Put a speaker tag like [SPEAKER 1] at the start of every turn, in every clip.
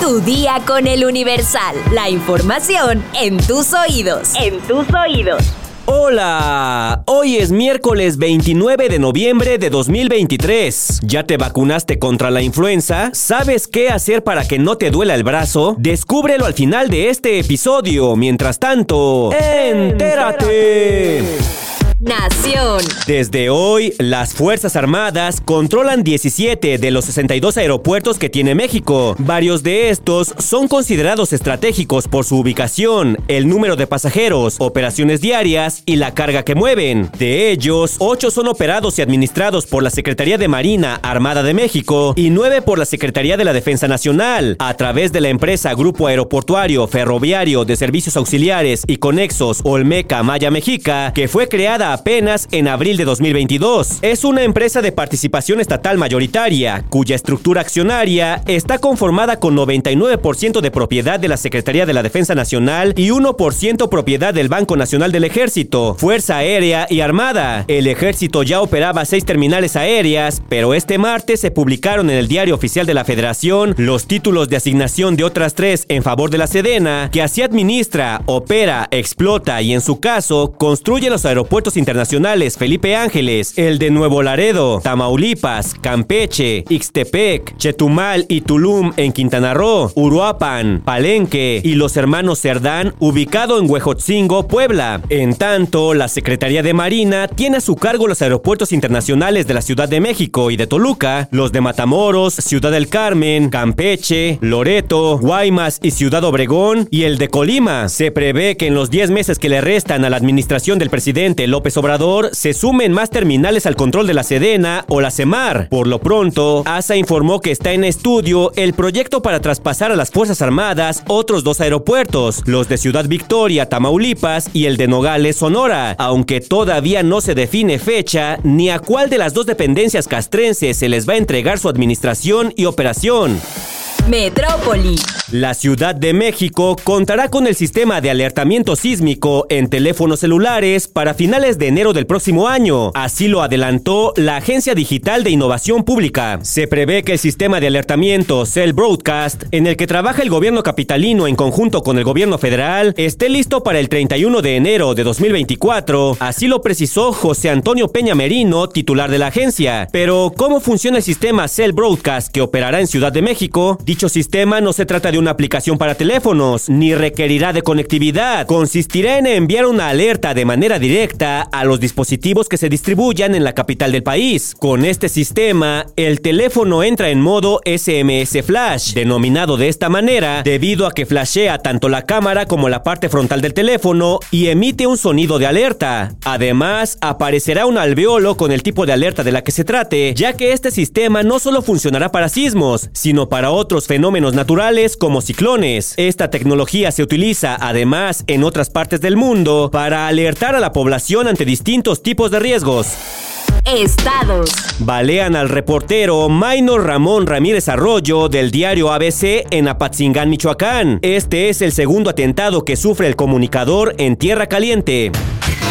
[SPEAKER 1] Tu día con el Universal. La información en tus oídos. En tus oídos.
[SPEAKER 2] Hola, hoy es miércoles 29 de noviembre de 2023. ¿Ya te vacunaste contra la influenza? ¿Sabes qué hacer para que no te duela el brazo? Descúbrelo al final de este episodio. Mientras tanto, entérate. Desde hoy, las Fuerzas Armadas controlan 17 de los 62 aeropuertos que tiene México. Varios de estos son considerados estratégicos por su ubicación, el número de pasajeros, operaciones diarias y la carga que mueven. De ellos, 8 son operados y administrados por la Secretaría de Marina Armada de México y 9 por la Secretaría de la Defensa Nacional, a través de la empresa Grupo Aeroportuario Ferroviario de Servicios Auxiliares y Conexos Olmeca Maya Mexica, que fue creada apenas en abril de 2022. Es una empresa de participación estatal mayoritaria, cuya estructura accionaria está conformada con 99% de propiedad de la Secretaría de la Defensa Nacional y 1% propiedad del Banco Nacional del Ejército, Fuerza Aérea y Armada. El ejército ya operaba seis terminales aéreas, pero este martes se publicaron en el Diario Oficial de la Federación los títulos de asignación de otras tres en favor de la Sedena, que así administra, opera, explota y en su caso construye los aeropuertos internacionales Felipe Ángeles, el de Nuevo Laredo, Tamaulipas, Campeche, Ixtepec, Chetumal y Tulum en Quintana Roo, Uruapan, Palenque y los hermanos Cerdán, ubicado en Huejotzingo, Puebla. En tanto, la Secretaría de Marina tiene a su cargo los aeropuertos internacionales de la Ciudad de México y de Toluca, los de Matamoros, Ciudad del Carmen, Campeche, Loreto, Guaymas y Ciudad Obregón y el de Colima. Se prevé que en los 10 meses que le restan a la administración del presidente López Obrador se sumen más terminales al control de la Sedena o la CEMAR. Por lo pronto, ASA informó que está en estudio el proyecto para traspasar a las Fuerzas Armadas otros dos aeropuertos, los de Ciudad Victoria, Tamaulipas y el de Nogales, Sonora, aunque todavía no se define fecha ni a cuál de las dos dependencias castrenses se les va a entregar su administración y operación.
[SPEAKER 1] Metrópoli.
[SPEAKER 2] La Ciudad de México contará con el sistema de alertamiento sísmico en teléfonos celulares para finales de enero del próximo año. Así lo adelantó la Agencia Digital de Innovación Pública. Se prevé que el sistema de alertamiento Cell Broadcast, en el que trabaja el gobierno capitalino en conjunto con el gobierno federal, esté listo para el 31 de enero de 2024. Así lo precisó José Antonio Peña Merino, titular de la agencia. Pero, ¿cómo funciona el sistema Cell Broadcast que operará en Ciudad de México? Dicho sistema no se trata de una aplicación para teléfonos, ni requerirá de conectividad. Consistirá en enviar una alerta de manera directa a los dispositivos que se distribuyan en la capital del país. Con este sistema, el teléfono entra en modo SMS Flash, denominado de esta manera debido a que flashea tanto la cámara como la parte frontal del teléfono y emite un sonido de alerta. Además, aparecerá un alveolo con el tipo de alerta de la que se trate, ya que este sistema no solo funcionará para sismos, sino para otros fenómenos naturales como ciclones. Esta tecnología se utiliza además en otras partes del mundo para alertar a la población ante distintos tipos de riesgos.
[SPEAKER 1] Estados.
[SPEAKER 2] Balean al reportero Maynor Ramón Ramírez Arroyo del diario ABC en Apatzingán, Michoacán. Este es el segundo atentado que sufre el comunicador en Tierra Caliente.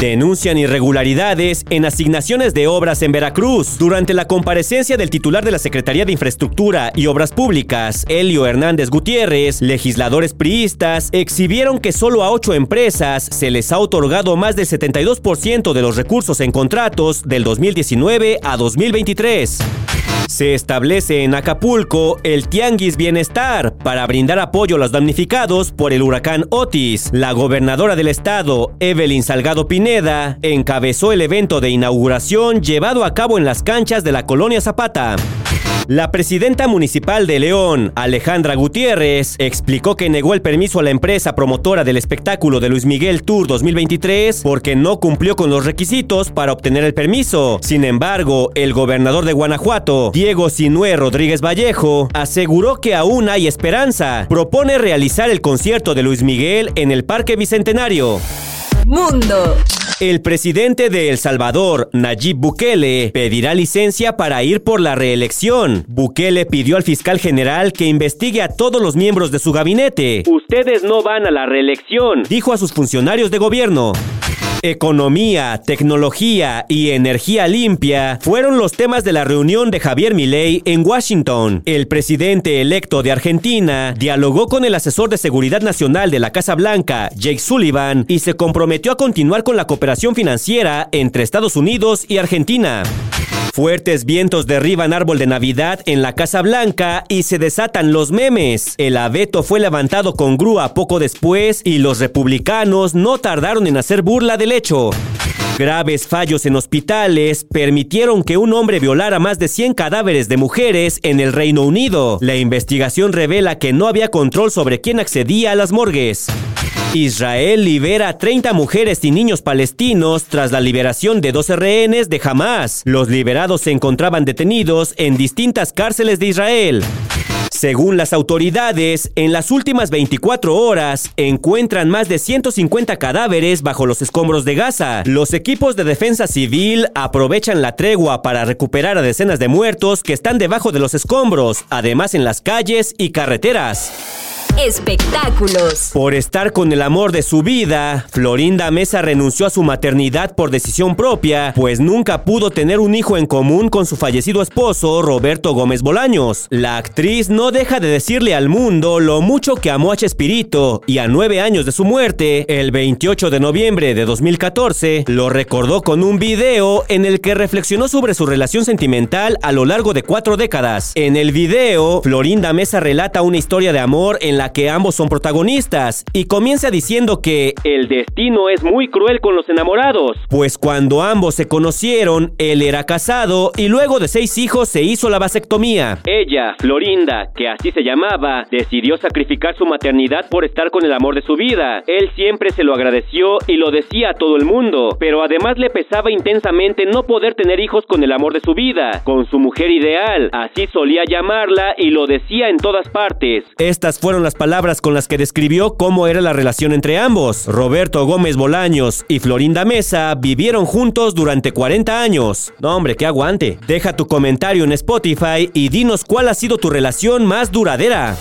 [SPEAKER 2] Denuncian irregularidades en asignaciones de obras en Veracruz. Durante la comparecencia del titular de la Secretaría de Infraestructura y Obras Públicas, Helio Hernández Gutiérrez, legisladores priistas exhibieron que solo a ocho empresas se les ha otorgado más del 72% de los recursos en contratos del 2019 a 2023. Se establece en Acapulco el Tianguis Bienestar para brindar apoyo a los damnificados por el huracán Otis. La gobernadora del estado, Evelyn Salgado Pineda, encabezó el evento de inauguración llevado a cabo en las canchas de la colonia Zapata. La presidenta municipal de León, Alejandra Gutiérrez, explicó que negó el permiso a la empresa promotora del espectáculo de Luis Miguel Tour 2023 porque no cumplió con los requisitos para obtener el permiso. Sin embargo, el gobernador de Guanajuato, Diego Sinué Rodríguez Vallejo, aseguró que aún hay esperanza. Propone realizar el concierto de Luis Miguel en el Parque Bicentenario.
[SPEAKER 1] Mundo.
[SPEAKER 2] El presidente de El Salvador, Nayib Bukele, pedirá licencia para ir por la reelección. Bukele pidió al fiscal general que investigue a todos los miembros de su gabinete. Ustedes no van a la reelección, dijo a sus funcionarios de gobierno. Economía, tecnología y energía limpia fueron los temas de la reunión de Javier Milei en Washington. El presidente electo de Argentina dialogó con el asesor de seguridad nacional de la Casa Blanca, Jake Sullivan, y se comprometió a continuar con la cooperación financiera entre Estados Unidos y Argentina. Fuertes vientos derriban árbol de Navidad en la Casa Blanca y se desatan los memes. El abeto fue levantado con grúa poco después y los republicanos no tardaron en hacer burla del hecho. Graves fallos en hospitales permitieron que un hombre violara más de 100 cadáveres de mujeres en el Reino Unido. La investigación revela que no había control sobre quién accedía a las morgues. Israel libera a 30 mujeres y niños palestinos tras la liberación de 12 rehenes de Hamas. Los liberados se encontraban detenidos en distintas cárceles de Israel. Según las autoridades, en las últimas 24 horas encuentran más de 150 cadáveres bajo los escombros de Gaza. Los equipos de defensa civil aprovechan la tregua para recuperar a decenas de muertos que están debajo de los escombros, además en las calles y carreteras
[SPEAKER 1] espectáculos.
[SPEAKER 2] Por estar con el amor de su vida, Florinda Mesa renunció a su maternidad por decisión propia, pues nunca pudo tener un hijo en común con su fallecido esposo, Roberto Gómez Bolaños. La actriz no deja de decirle al mundo lo mucho que amó a Chespirito y a nueve años de su muerte, el 28 de noviembre de 2014, lo recordó con un video en el que reflexionó sobre su relación sentimental a lo largo de cuatro décadas. En el video, Florinda Mesa relata una historia de amor en la que ambos son protagonistas y comienza diciendo que el destino es muy cruel con los enamorados, pues cuando ambos se conocieron, él era casado y luego de seis hijos se hizo la vasectomía. Ella, Florinda, que así se llamaba, decidió sacrificar su maternidad por estar con el amor de su vida. Él siempre se lo agradeció y lo decía a todo el mundo, pero además le pesaba intensamente no poder tener hijos con el amor de su vida, con su mujer ideal, así solía llamarla y lo decía en todas partes. Estas fueron las palabras con las que describió cómo era la relación entre ambos. Roberto Gómez Bolaños y Florinda Mesa vivieron juntos durante 40 años. No, hombre, que aguante. Deja tu comentario en Spotify y dinos cuál ha sido tu relación más duradera.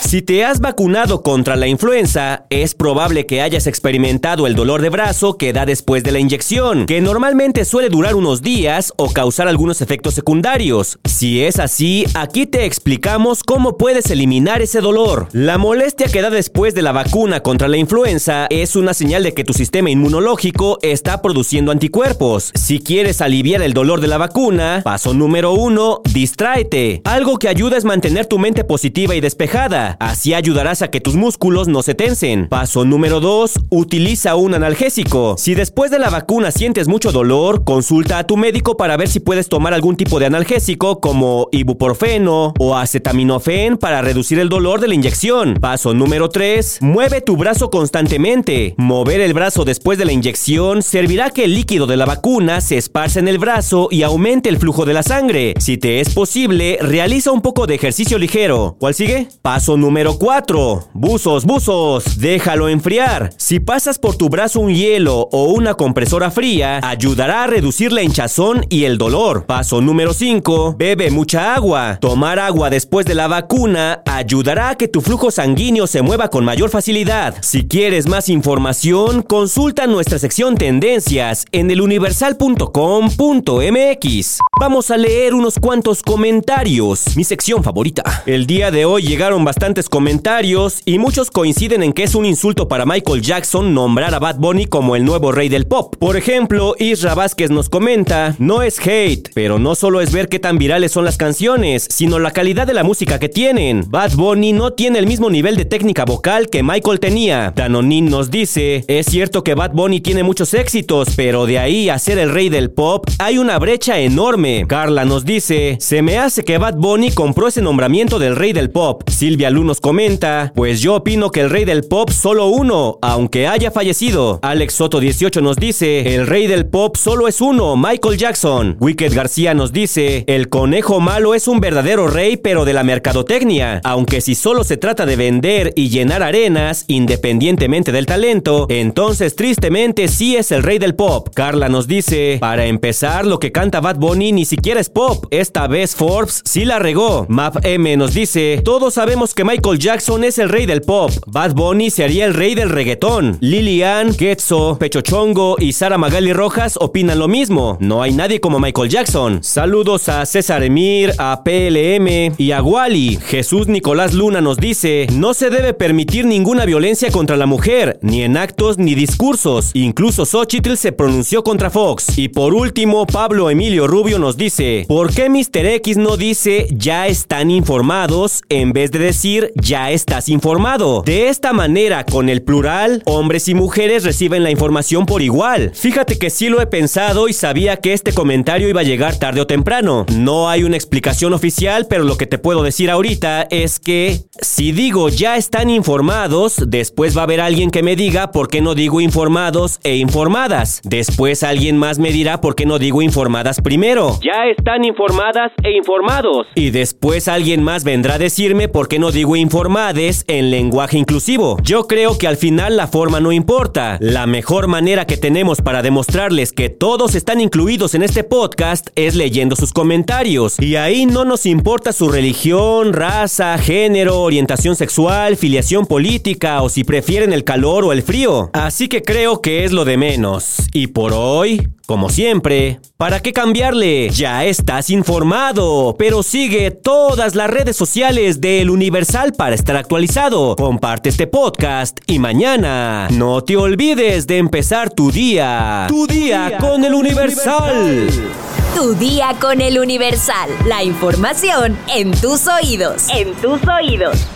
[SPEAKER 2] Si te has vacunado contra la influenza, es probable que hayas experimentado el dolor de brazo que da después de la inyección, que normalmente suele durar unos días o causar algunos efectos secundarios. Si es así, aquí te explicamos cómo puedes eliminar ese dolor. La molestia que da después de la vacuna contra la influenza es una señal de que tu sistema inmunológico está produciendo anticuerpos. Si quieres aliviar el dolor de la vacuna, paso número uno, distráete. Algo que ayuda es mantener tu mente positiva y despejada. Así ayudarás a que tus músculos no se tensen. Paso número 2. Utiliza un analgésico. Si después de la vacuna sientes mucho dolor, consulta a tu médico para ver si puedes tomar algún tipo de analgésico como ibuprofeno o acetaminofén para reducir el dolor de la inyección. Paso número 3. Mueve tu brazo constantemente. Mover el brazo después de la inyección servirá que el líquido de la vacuna se esparce en el brazo y aumente el flujo de la sangre. Si te es posible, realiza un poco de ejercicio ligero. ¿Cuál sigue? Paso número 4. Buzos, buzos. Déjalo enfriar. Si pasas por tu brazo un hielo o una compresora fría, ayudará a reducir la hinchazón y el dolor. Paso número 5. Bebe mucha agua. Tomar agua después de la vacuna ayudará a que tu flujo sanguíneo se mueva con mayor facilidad. Si quieres más información, consulta nuestra sección Tendencias en eluniversal.com.mx. Vamos a leer unos cuantos comentarios. Mi sección favorita. El día de hoy llegaron bastante comentarios y muchos coinciden en que es un insulto para Michael Jackson nombrar a Bad Bunny como el nuevo rey del pop. Por ejemplo, Isra Vázquez nos comenta, no es hate, pero no solo es ver qué tan virales son las canciones, sino la calidad de la música que tienen. Bad Bunny no tiene el mismo nivel de técnica vocal que Michael tenía. Danonin nos dice, es cierto que Bad Bunny tiene muchos éxitos, pero de ahí a ser el rey del pop hay una brecha enorme. Carla nos dice, se me hace que Bad Bunny compró ese nombramiento del rey del pop. Silvia nos comenta, pues yo opino que el rey del pop solo uno, aunque haya fallecido. Alex Soto 18 nos dice, el rey del pop solo es uno, Michael Jackson. Wicked García nos dice, el conejo malo es un verdadero rey pero de la mercadotecnia, aunque si solo se trata de vender y llenar arenas, independientemente del talento, entonces tristemente sí es el rey del pop. Carla nos dice, para empezar lo que canta Bad Bunny ni siquiera es pop, esta vez Forbes sí la regó. Map M nos dice, todos sabemos que Michael Jackson es el rey del pop. Bad Bunny sería el rey del reggaetón. Lilian, Getzo, Pechochongo y Sara Magali Rojas opinan lo mismo. No hay nadie como Michael Jackson. Saludos a César Emir, a PLM y a Wally. Jesús Nicolás Luna nos dice, no se debe permitir ninguna violencia contra la mujer, ni en actos ni discursos. Incluso Xochitl se pronunció contra Fox. Y por último, Pablo Emilio Rubio nos dice, ¿por qué Mr. X no dice ya están informados en vez de decir ya estás informado? De esta manera, con el plural, hombres y mujeres reciben la información por igual. Fíjate que sí lo he pensado y sabía que este comentario iba a llegar tarde o temprano. No hay una explicación oficial, pero lo que te puedo decir ahorita es que si digo ya están informados, después va a haber alguien que me diga por qué no digo informados e informadas. Después alguien más me dirá por qué no digo informadas primero. Ya están informadas e informados. Y después alguien más vendrá a decirme por qué no digo informades en lenguaje inclusivo. Yo creo que al final la forma no importa. La mejor manera que tenemos para demostrarles que todos están incluidos en este podcast es leyendo sus comentarios. Y ahí no nos importa su religión, raza, género, orientación sexual, filiación política o si prefieren el calor o el frío. Así que creo que es lo de menos. Y por hoy, como siempre, ¿para qué cambiarle? Ya estás informado, pero sigue todas las redes sociales del Universal para estar actualizado. Comparte este podcast y mañana no te olvides de empezar tu día. Tu día, con el Universal.
[SPEAKER 1] Tu día con el Universal. La información en tus oídos. En tus oídos.